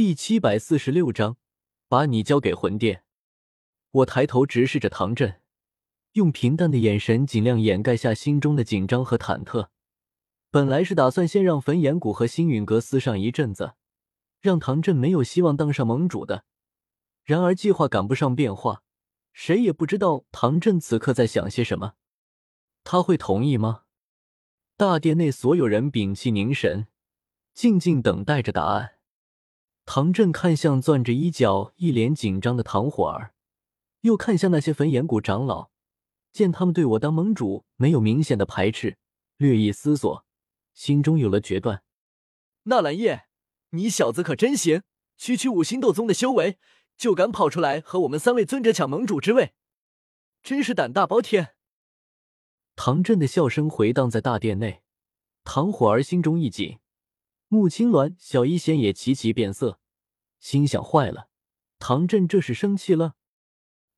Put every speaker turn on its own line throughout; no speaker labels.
第七百四十六章，把你交给魂殿。我抬头直视着唐振，用平淡的眼神尽量掩盖下心中的紧张和忐忑。本来是打算先让焚炎谷和星陨阁厮上一阵子，让唐振没有希望当上盟主的。然而计划赶不上变化，谁也不知道唐振此刻在想些什么。他会同意吗？大殿内所有人屏气凝神，静静等待着答案。唐振看向攥着衣角、一脸紧张的唐火儿，又看向那些焚炎谷长老，见他们对我当盟主没有明显的排斥，略一思索，心中有了决断。
纳兰叶，你小子可真行，区区五星斗宗的修为，就敢跑出来和我们三位尊者抢盟主之位，真是胆大包天！
唐振的笑声回荡在大殿内，唐火儿心中一紧。穆青鸾、小医仙也齐齐变色，心想：坏了，唐振这是生气了。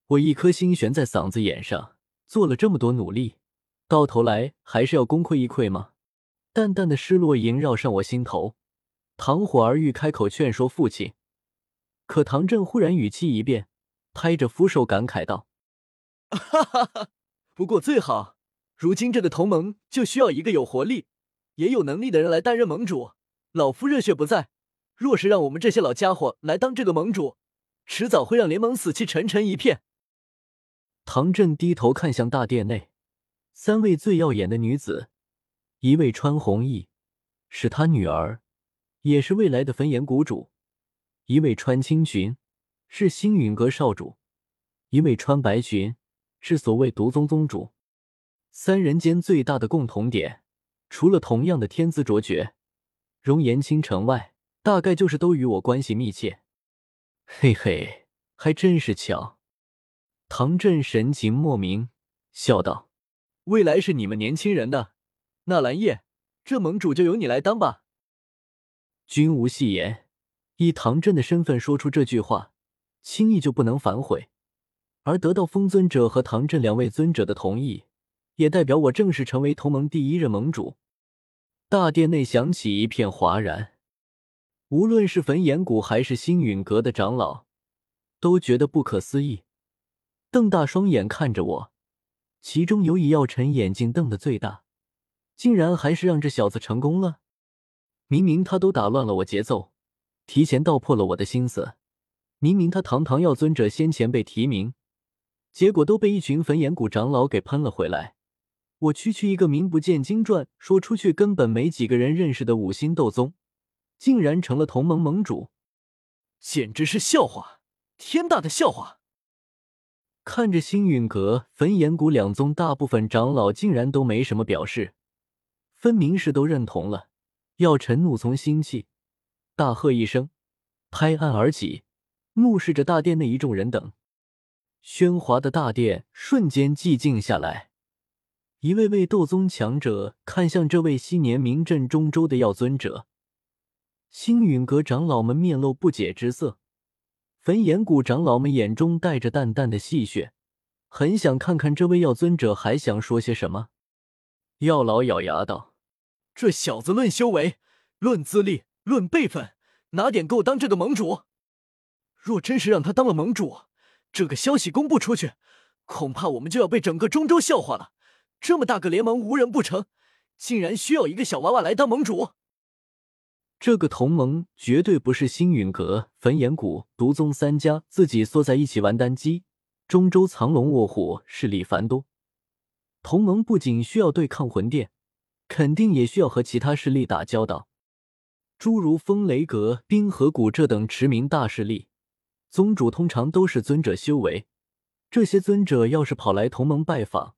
我一颗心悬在嗓子眼上，做了这么多努力，到头来还是要功亏一篑吗？淡淡的失落萦绕上我心头。唐火儿欲开口劝说父亲，可唐振忽然语气一变，拍着扶手感慨道：“
哈哈哈！不过最好，如今这个同盟就需要一个有活力、也有能力的人来担任盟主。”老夫热血不在，若是让我们这些老家伙来当这个盟主，迟早会让联盟死气沉沉一片。
唐振低头看向大殿内，三位最耀眼的女子，一位穿红衣，是他女儿，也是未来的焚炎谷主；一位穿青裙，是星陨阁少主；一位穿白裙，是所谓毒宗宗主。三人间最大的共同点，除了同样的天资卓绝。容颜倾城外，大概就是都与我关系密切。嘿嘿，还真是巧。唐振神情莫名，笑道：“
未来是你们年轻人的，纳兰叶，这盟主就由你来当吧。”
君无戏言，以唐振的身份说出这句话，轻易就不能反悔。而得到风尊者和唐振两位尊者的同意，也代表我正式成为同盟第一任盟主。大殿内响起一片哗然，无论是焚炎谷还是星陨阁的长老，都觉得不可思议，瞪大双眼看着我。其中有以耀晨眼睛瞪得最大，竟然还是让这小子成功了。明明他都打乱了我节奏，提前道破了我的心思。明明他堂堂耀尊者先前被提名，结果都被一群焚炎谷长老给喷了回来。我区区一个名不见经传，说出去根本没几个人认识的五星斗宗，竟然成了同盟盟主，
简直是笑话，天大的笑话！
看着星陨阁、焚炎谷两宗大部分长老竟然都没什么表示，分明是都认同了。药尘怒从心起，大喝一声，拍案而起，目视着大殿内一众人等，喧哗的大殿瞬间寂静下来。一位位斗宗强者看向这位昔年名震中州的药尊者，星陨阁长老们面露不解之色，焚炎谷长老们眼中带着淡淡的戏谑，很想看看这位药尊者还想说些什么。药老咬牙道：“
这小子论修为、论资历、论辈分，哪点够当这个盟主？若真是让他当了盟主，这个消息公布出去，恐怕我们就要被整个中州笑话了。”这么大个联盟无人不成，竟然需要一个小娃娃来当盟主。
这个同盟绝对不是星陨阁、焚炎谷、毒宗三家自己缩在一起玩单机。中州藏龙卧虎，势力繁多。同盟不仅需要对抗魂殿，肯定也需要和其他势力打交道。诸如风雷阁、冰河谷这等驰名大势力，宗主通常都是尊者修为。这些尊者要是跑来同盟拜访，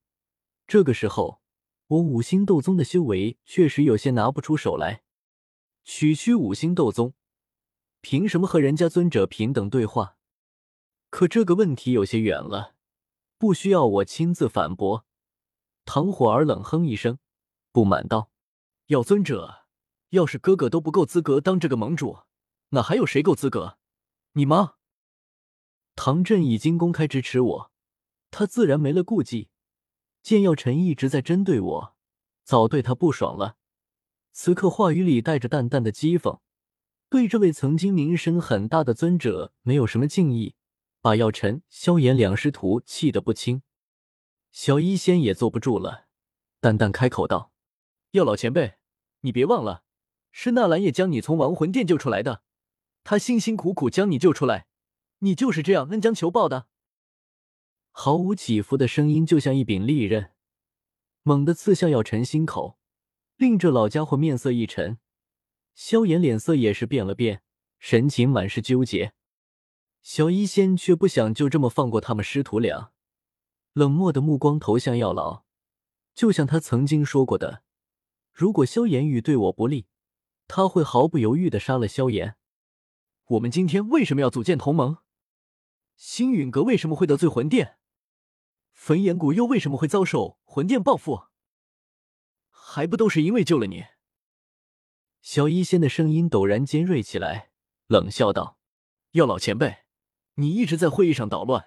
这个时候，我五星斗宗的修为确实有些拿不出手来。区区五星斗宗，凭什么和人家尊者平等对话？可这个问题有些远了，不需要我亲自反驳。唐火儿冷哼一声，不满道：“
要尊者，要是哥哥都不够资格当这个盟主，那还有谁够资格？你吗？”
唐振已经公开支持我，他自然没了顾忌。见药尘一直在针对我，早对他不爽了。此刻话语里带着淡淡的讥讽，对这位曾经名声很大的尊者没有什么敬意，把药尘、萧炎两师徒气得不轻。小医仙也坐不住了，淡淡开口道：“
药老前辈，你别忘了，是纳兰叶将你从亡魂殿救出来的，他辛辛苦苦将你救出来，你就是这样恩将仇报的。”
毫无起伏的声音就像一柄利刃，猛地刺向药尘心口，令这老家伙面色一沉。萧炎脸色也是变了变，神情满是纠结。小医仙却不想就这么放过他们师徒俩，冷漠的目光投向药老，就像他曾经说过的：“如果萧炎宇对我不利，他会毫不犹豫的杀了萧炎。”
我们今天为什么要组建同盟？星陨阁为什么会得罪魂殿？焚炎谷又为什么会遭受魂殿报复？还不都是因为救了你？
小医仙的声音陡然尖锐起来，冷笑道：“
药老前辈，你一直在会议上捣乱。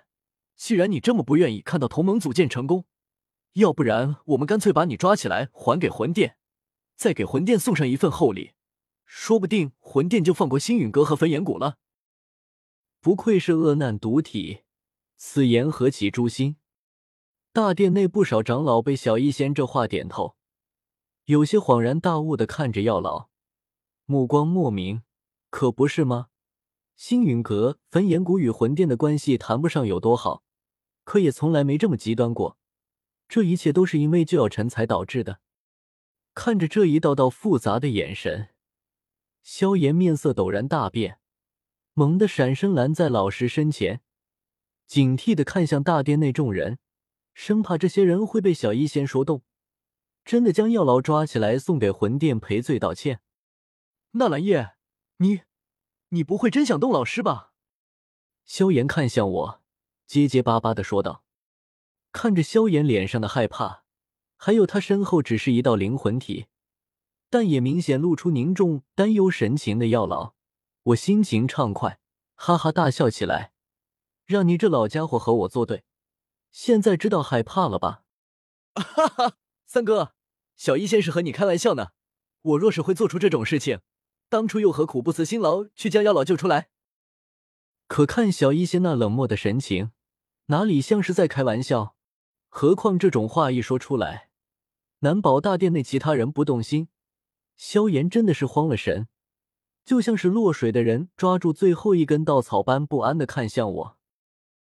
既然你这么不愿意看到同盟组建成功，要不然我们干脆把你抓起来还给魂殿，再给魂殿送上一份厚礼，说不定魂殿就放过星陨阁和焚炎谷了。”
不愧是恶难毒体，此言何其诛心！大殿内不少长老被小医仙这话点透，有些恍然大悟的看着药老。目光莫名，可不是吗？星陨阁、焚炎谷与魂殿的关系谈不上有多好，可也从来没这么极端过。这一切都是因为就药尘才导致的。看着这一道道复杂的眼神，萧炎面色陡然大变，猛地闪身拦在老师身前，警惕的看向大殿内众人，生怕这些人会被小医仙说动，真的将药老抓起来送给魂殿赔罪道歉。
纳兰叶，你，你不会真想动老师吧？
萧炎看向我，结结巴巴的说道。看着萧炎脸上的害怕，还有他身后只是一道灵魂体，但也明显露出凝重担忧神情的药老，我心情畅快，哈哈大笑起来。让你这老家伙和我作对，现在知道害怕了吧？
哈哈，三哥，小医仙是和你开玩笑呢。我若是会做出这种事情。当初又何苦不辞辛劳去将妖老救出来？
可看小医仙那冷漠的神情，哪里像是在开玩笑？何况这种话一说出来，难保大殿内其他人不动心。萧炎真的是慌了神，就像是落水的人抓住最后一根稻草般不安的看向我。